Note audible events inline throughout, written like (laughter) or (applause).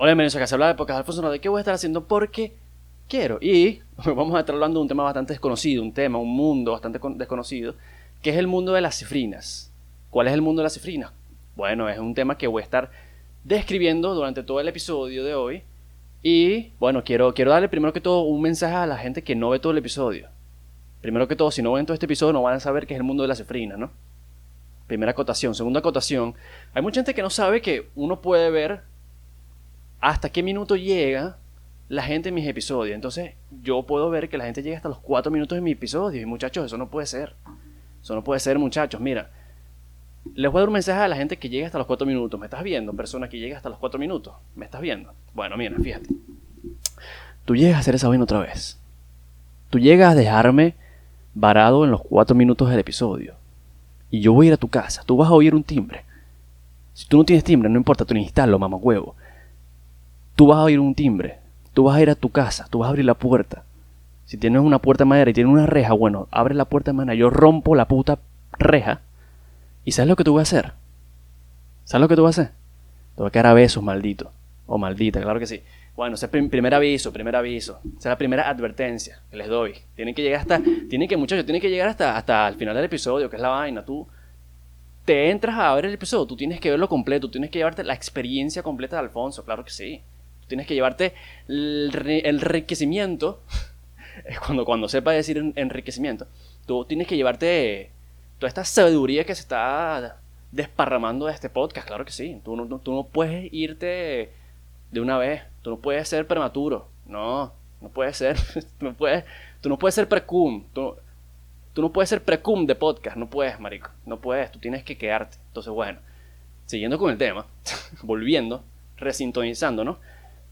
Hola, bienvenidos a Casa Habla de Podcast Alfonso ¿De qué voy a estar haciendo? Porque quiero. Y (laughs) vamos a estar hablando de un tema bastante desconocido, un tema, un mundo bastante desconocido, que es el mundo de las cifrinas. ¿Cuál es el mundo de las cifrinas? Bueno, es un tema que voy a estar describiendo durante todo el episodio de hoy. Y bueno, quiero, quiero darle primero que todo un mensaje a la gente que no ve todo el episodio. Primero que todo, si no ven todo este episodio, no van a saber qué es el mundo de las cifrinas, ¿no? Primera acotación. Segunda acotación. Hay mucha gente que no sabe que uno puede ver hasta qué minuto llega la gente en mis episodios. Entonces, yo puedo ver que la gente llega hasta los 4 minutos de mi episodio. Y muchachos, eso no puede ser. Eso no puede ser, muchachos. Mira, les voy a dar un mensaje a la gente que llega hasta los 4 minutos. ¿Me estás viendo? Persona que llega hasta los 4 minutos. ¿Me estás viendo? Bueno, mira, fíjate. Tú llegas a hacer esa vaina otra vez. Tú llegas a dejarme varado en los 4 minutos del episodio. Y yo voy a ir a tu casa. Tú vas a oír un timbre. Si tú no tienes timbre, no importa, tú ni instalo, mamá huevo. Tú vas a oír un timbre. Tú vas a ir a tu casa. Tú vas a abrir la puerta. Si tienes una puerta de madera y tienes una reja, bueno, abre la puerta de madera. Yo rompo la puta reja ¿Y sabes lo que tú vas a hacer? ¿Sabes lo que tú vas a hacer? Te voy a quedar a besos, maldito. O maldita, claro que sí. Bueno, ese es el primer aviso, primer aviso. Esa es la primera advertencia que les doy. Tienen que llegar hasta, tienen que, muchachos, tienen que llegar hasta, hasta el final del episodio, que es la vaina. Tú te entras a ver el episodio, tú tienes que verlo completo, tú tienes que llevarte la experiencia completa de Alfonso, claro que sí. Tienes que llevarte el, enriquecimiento, (laughs) cuando, cuando sepa decir enriquecimiento, tú tienes que llevarte toda esta sabiduría que se está desparramando de este podcast, claro que sí. Tú no, tú no puedes irte de una vez, tú no puedes ser prematuro, no, no puedes ser, (laughs) tú no puedes, tú no puedes ser precum, tú, tú no puedes ser precum de podcast, no puedes, marico, no puedes, tú tienes que quedarte. Entonces, bueno, siguiendo con el tema, (laughs) volviendo, resintonizando,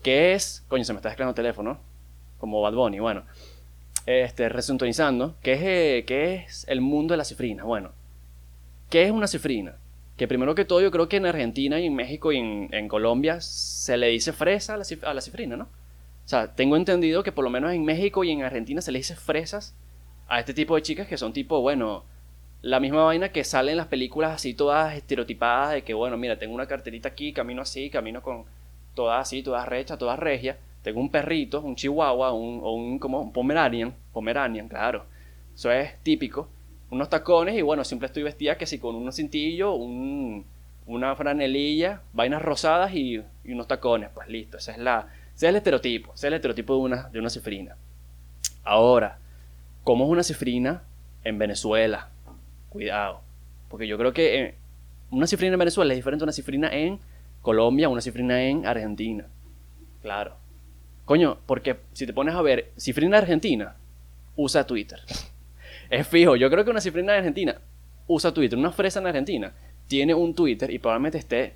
¿Qué es? Coño, se me está descargando el teléfono, como Bad Bunny, bueno este, resintonizando, ¿qué es, eh, ¿qué es el mundo de la cifrina? Bueno, ¿qué es una cifrina? Que primero que todo yo creo que en Argentina y en México y en, Colombia se le dice fresa a la, a la, cifrina, ¿no? O sea, tengo entendido que por lo menos en México y en Argentina se le dice fresas a este tipo de chicas que son tipo, bueno, la misma vaina que sale en las películas así todas estereotipadas de que, bueno, mira, tengo una carterita aquí, camino así, camino con todas así, todas rechas, todas regias tengo un perrito, un chihuahua, un, o un, como un pomeranian, pomeranian, claro. Eso es típico. Unos tacones y bueno, siempre estoy vestida que si con un cintillo, un, una franelilla, vainas rosadas y, unos tacones, pues listo. Ese es, la, ese es el estereotipo, ese es el estereotipo de una, de una cifrina. Ahora, ¿cómo es una cifrina en Venezuela? Cuidado. Porque yo creo que eh, una cifrina en Venezuela es diferente a una cifrina en Colombia, una cifrina en Argentina. Claro. Coño, porque si te pones a ver, cifrina argentina usa Twitter. (laughs) es fijo, yo creo que una cifrina de Argentina usa Twitter. Una fresa en Argentina tiene un Twitter y probablemente esté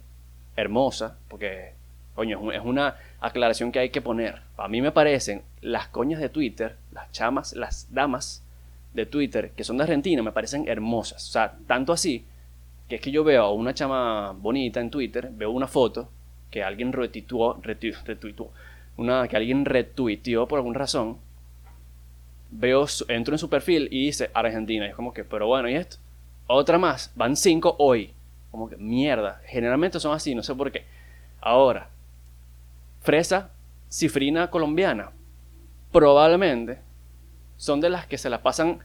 hermosa, porque, coño, es una aclaración que hay que poner. A mí me parecen las coñas de Twitter, las chamas, las damas de Twitter que son de Argentina, me parecen hermosas. O sea, tanto así que es que yo veo a una chama bonita en Twitter, veo una foto que alguien retuiteó, retuiteó, una que alguien retuiteó por alguna razón, veo, entro en su perfil y dice Argentina. Y es como que, pero bueno, ¿y esto? Otra más, van cinco hoy. Como que, mierda. Generalmente son así, no sé por qué. Ahora, fresa cifrina colombiana. Probablemente son de las que se la pasan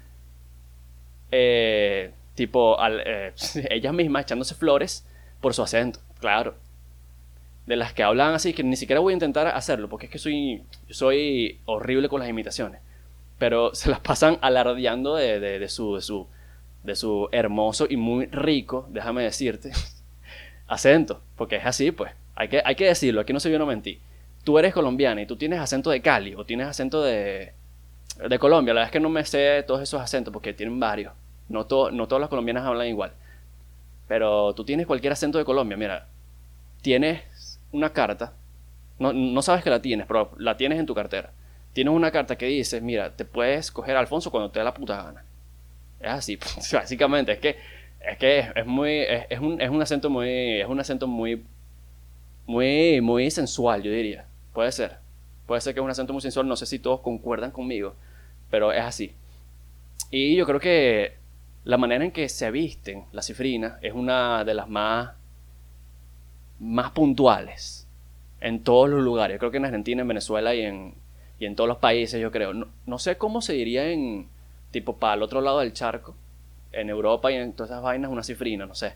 eh, tipo eh, (laughs) ellas mismas echándose flores por su acento, claro de las que hablan así, que ni siquiera voy a intentar hacerlo, porque es que soy, soy horrible con las imitaciones. Pero (laughs) se las pasan alardeando de, de, su, de, su, de su hermoso y muy rico, déjame decirte, (laughs) acento. Porque es así, pues. Hay que, hay que decirlo, aquí no se vio no mentir. Tú eres colombiana y tú tienes acento de Cali o tienes acento de, de Colombia. La verdad es que no me sé todos esos acentos porque tienen varios. No, no todas las colombianas hablan igual. Pero tú tienes cualquier acento de Colombia. Mira, tienes una carta, no, no sabes que la tienes, pero la tienes en tu cartera. Tienes una carta que dice, mira, te puedes coger Alfonso cuando te dé la puta gana. Es así, (laughs) básicamente, es que es que muy es, un, es un acento muy es un acento muy muy muy sensual, yo diría. Puede ser. Puede ser que es un acento muy sensual, no sé si todos concuerdan conmigo, pero es así. Y yo creo que la manera en que se visten las cifrinas es una de las más más puntuales en todos los lugares. Creo que en Argentina, en Venezuela y en, y en todos los países, yo creo. No, no sé cómo se diría en, tipo, para el otro lado del charco, en Europa y en todas esas vainas, una cifrina, no sé.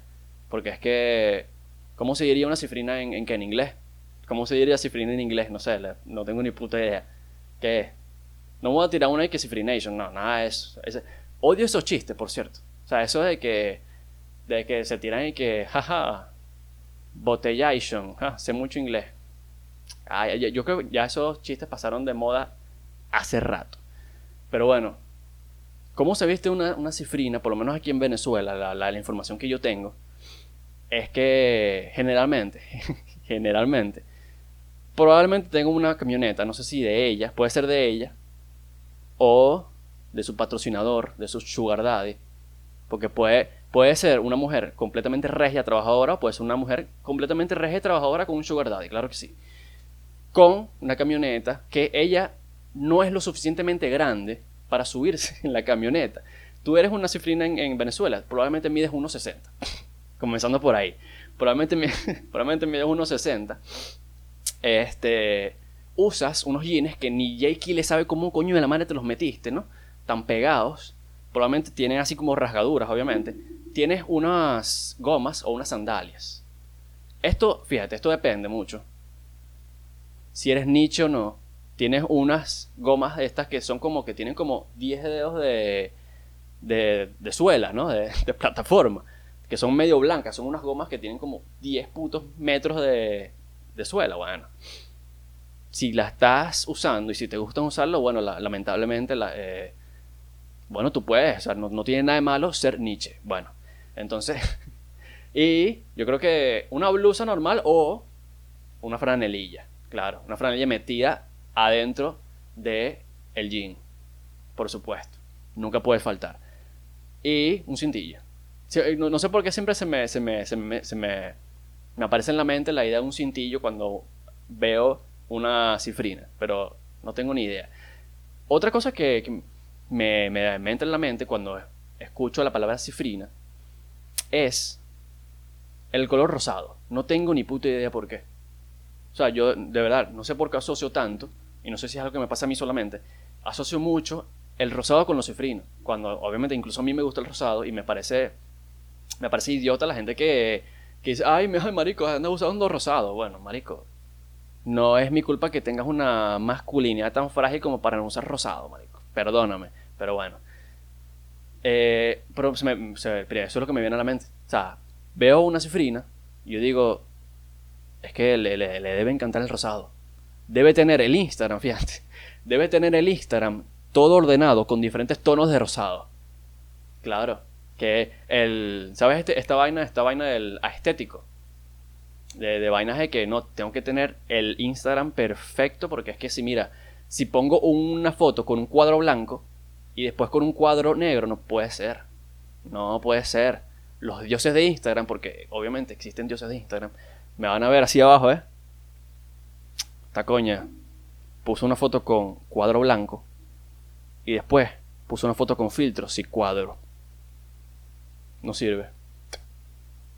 Porque es que, ¿cómo se diría una cifrina en, en qué? En inglés. ¿Cómo se diría cifrina en inglés? No sé, no tengo ni puta idea. ¿Qué es? No voy a tirar una de que cifrination, no, nada de eso. Odio esos chistes, por cierto. O sea, eso de que, de que se tiran y que, jaja, botellation, ja, sé mucho inglés. yo creo que ya esos chistes pasaron de moda hace rato. Pero bueno, ¿cómo se viste una, cifrina? Por lo menos aquí en Venezuela, la, la, información que yo tengo, es que generalmente, (laughs) generalmente, probablemente tengo una camioneta, no sé si de ella, puede ser de ella, o de su patrocinador, de su sugar daddy, porque puede, puede ser una mujer completamente regia, trabajadora, puede ser una mujer completamente regia trabajadora con un sugar daddy, claro que sí con una camioneta que ella no es lo suficientemente grande para subirse (laughs) en la camioneta. Tú eres una cifrina en, Venezuela, probablemente mides 1,60. (laughs) Comenzando por ahí. Probablemente, (laughs) probablemente mides 1,60. Este, usas unos jeans que ni Jakey le sabe cómo coño de la madre te los metiste, ¿no? Tan pegados. Probablemente tienen así como rasgaduras, obviamente. Tienes unas gomas o unas sandalias. Esto, fíjate, esto depende mucho si eres nicho o no, tienes unas gomas de estas que son como que tienen como 10 dedos de, de, suela, ¿no? De, plataforma, que son medio blancas, son unas gomas que tienen como 10 putos metros de, de suela, bueno. Si la estás usando y si te gusta usarlo, bueno, lamentablemente, la, eh, bueno, tú puedes, o sea, no, no tiene nada de malo ser Nietzsche. Bueno, entonces, (laughs) y yo creo que una blusa normal o una franelilla. Claro, una franela metida adentro de el jean, por supuesto. Nunca puede faltar. Y un cintillo. Eh, no, sé por qué siempre se me, se me, se me, se me, me aparece en la mente la idea de un cintillo cuando veo una cifrina, pero no tengo ni idea. Otra cosa que, me, me, me, entra en la mente cuando escucho la palabra cifrina es el color rosado. No tengo ni puta idea por qué. O sea, yo de verdad no sé por qué asocio tanto, y no sé si es algo que me pasa a mí solamente, asocio mucho el rosado con los cifrinos. Cuando obviamente incluso a mí me gusta el rosado y me parece, me parece idiota la gente que, que dice, ay, ay, marico, anda usando rosado. Bueno, marico, no es mi culpa que tengas una masculinidad tan frágil como para no usar rosado, marico. Perdóname, pero bueno. Eh, pero eso es lo que me viene a la mente. O sea, veo una cifrina y yo digo, es que le, debe encantar el rosado. Debe tener el Instagram, (laughs) fíjate. Debe tener el Instagram todo ordenado con diferentes tonos de rosado. Claro. Que el. ¿Sabes este, esta vaina? Esta vaina del estético. De, de vainas de que no, tengo que tener el Instagram perfecto. Porque es que si mira, si pongo una foto con un cuadro blanco y después con un cuadro negro, no puede ser. No puede ser. Los dioses de Instagram, porque obviamente existen dioses de Instagram, me van a ver así abajo, ¿eh? Esta coña puso una foto con cuadro blanco y después puso una foto con filtro sin cuadro. No sirve.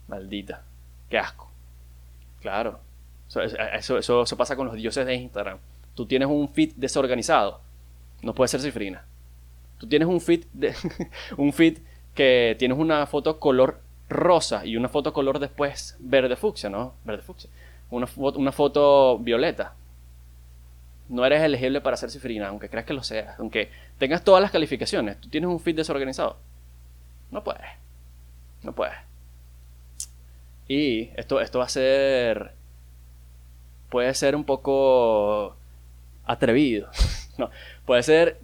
Maldita. Qué asco. Claro. Eso, eso, eso, pasa con los dioses de Instagram. Tú tienes un feed desorganizado. No puede ser cifrina. Tú tienes un feed, de, (laughs) un feed que tienes una foto color rosa y una foto color después verde fucsia, ¿no? Verde fucsia. Una, una foto violeta. No eres elegible para ser cifrina, aunque creas que lo seas. Aunque tengas todas las calificaciones. Tú tienes un feed desorganizado. No puedes. No puedes. Y esto, esto va a ser... Puede ser un poco atrevido. (laughs) no, puede ser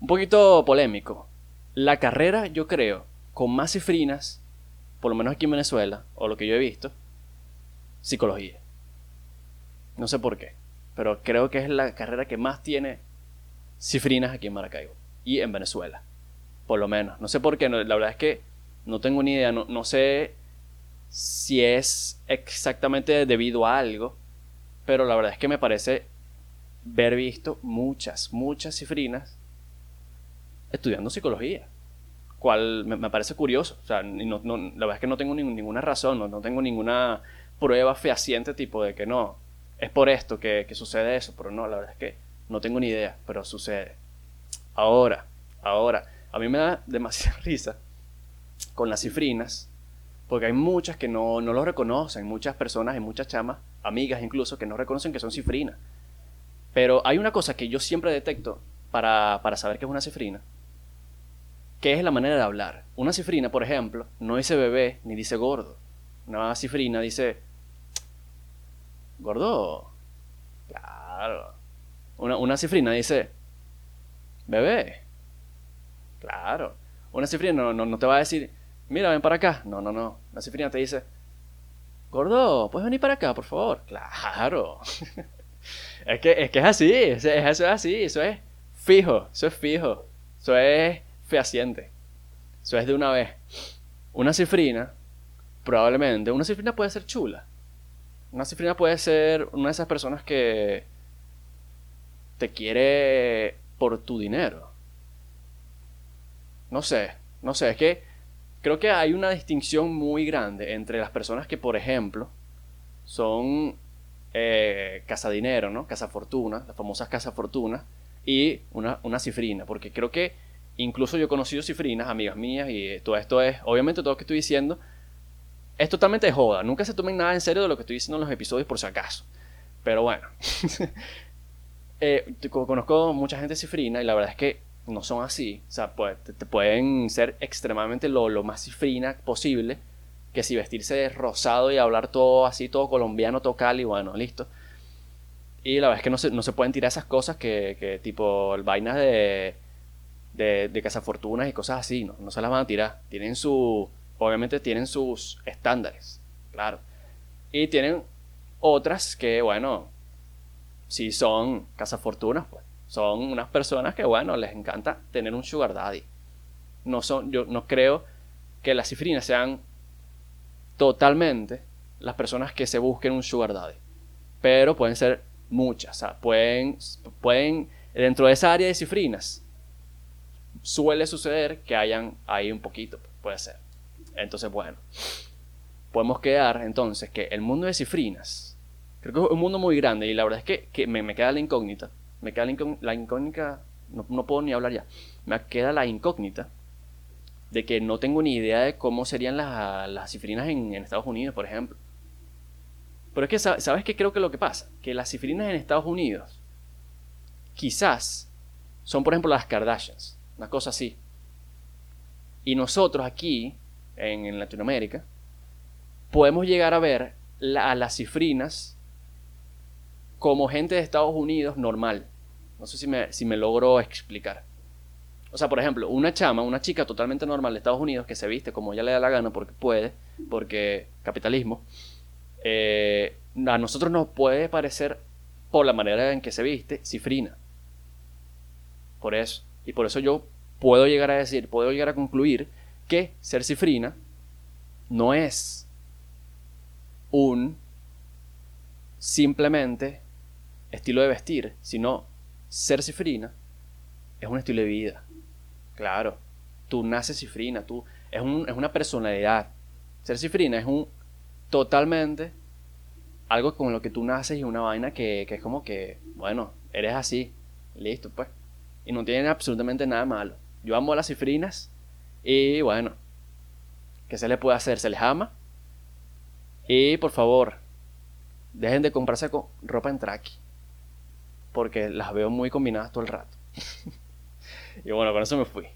un poquito polémico. La carrera, yo creo, con más cifrinas por lo menos aquí en Venezuela, o lo que yo he visto, psicología. No sé por qué, pero creo que es la carrera que más tiene cifrinas aquí en Maracaibo y en Venezuela. Por lo menos. No sé por qué, la verdad es que no tengo ni idea, no, sé si es exactamente debido a algo, pero la verdad es que me parece ver visto muchas, muchas cifrinas estudiando psicología cual me, parece curioso. O sea, no, la verdad es que no tengo ninguna razón, no, tengo ninguna prueba fehaciente tipo de que no. es por esto que, que sucede eso, pero no, la verdad es que no tengo ni idea, pero sucede. Ahora, ahora, a mí me da demasiada (laughs) risa con las cifrinas, porque hay muchas que no, no lo reconocen, muchas personas y muchas chamas, amigas incluso, que no reconocen que son cifrinas. Pero hay una cosa que yo siempre detecto para, para saber que es una cifrina, que es la manera de hablar. Una cifrina, por ejemplo, no dice bebé ni dice gordo. Una cifrina dice, gordo, claro. Una, una cifrina dice, bebé, claro. Una cifrina no, no, no te va a decir, mira, ven para acá. No, no, no. Una cifrina te dice, gordo, ¿puedes venir para acá, por favor? Claro. (laughs) es, que, es que es así, es, eso es así, eso es fijo, eso es fijo, eso es fehaciente. Eso es de una vez. Una cifrina, probablemente, una cifrina puede ser chula. Una cifrina puede ser una de esas personas que te quiere por tu dinero. No sé, no sé, es que creo que hay una distinción muy grande entre las personas que, por ejemplo, son eh, dinero, ¿no? Casa fortuna, las famosas casa fortuna, y una, una cifrina, porque creo que incluso yo he conocido cifrinas, amigas mías, y todo esto es, obviamente todo lo que estoy diciendo, es totalmente joda, nunca se tomen nada en serio de lo que estoy diciendo en los episodios por si acaso, pero bueno, (laughs) eh, conozco mucha gente cifrina y la verdad es que no son así. O sea, pues, te, pueden ser extremadamente lo, lo, más cifrina posible. Que si vestirse de rosado y hablar todo así, todo colombiano, todo cali, bueno, listo. Y la verdad es que no se, no se pueden tirar esas cosas que, que tipo vainas de, de, de cazafortunas y cosas así, ¿no? No se las van a tirar. Tienen su. Obviamente tienen sus estándares, claro. Y tienen otras que, bueno, si son cazafortunas, pues son unas personas que, bueno, les encanta tener un sugar daddy. No son, yo no creo que las cifrinas sean totalmente las personas que se busquen un sugar daddy. Pero pueden ser muchas. O pueden, pueden, dentro de esa área de cifrinas, suele suceder que hayan ahí un poquito, puede ser. Entonces, bueno, podemos quedar entonces que el mundo de cifrinas, creo que es un mundo muy grande y la verdad es que, me, me queda la incógnita me queda la, incógnita, no, puedo ni hablar ya, me queda la incógnita de que no tengo ni idea de cómo serían las, cifrinas en, Estados Unidos, por ejemplo. Pero es que, ¿sabes qué creo que lo que pasa? Que las cifrinas en Estados Unidos quizás son, por ejemplo, las Kardashians, una cosa así. Y nosotros aquí, en, Latinoamérica, podemos llegar a ver a las cifrinas como gente de Estados Unidos normal. No sé si me, si me logro explicar. O sea, por ejemplo, una chama, una chica totalmente normal de Estados Unidos que se viste como ella le da la gana porque puede, porque capitalismo, eh, a nosotros nos puede parecer, por la manera en que se viste, cifrina. Por eso. Y por eso yo puedo llegar a decir, puedo llegar a concluir que ser cifrina no es un simplemente estilo de vestir, sino ser cifrina es un estilo de vida. Claro, tú naces cifrina, tú es, una personalidad. Ser cifrina es un totalmente algo con lo que tú naces y una vaina que, que es como que, bueno, eres así, listo, pues. Y no tiene absolutamente nada malo. Yo amo a las cifrinas y bueno, ¿qué se le puede hacer? Se les ama. Y por favor, dejen de comprarse con ropa en traqui porque las veo muy combinadas todo el rato. (laughs) y bueno, con eso me fui.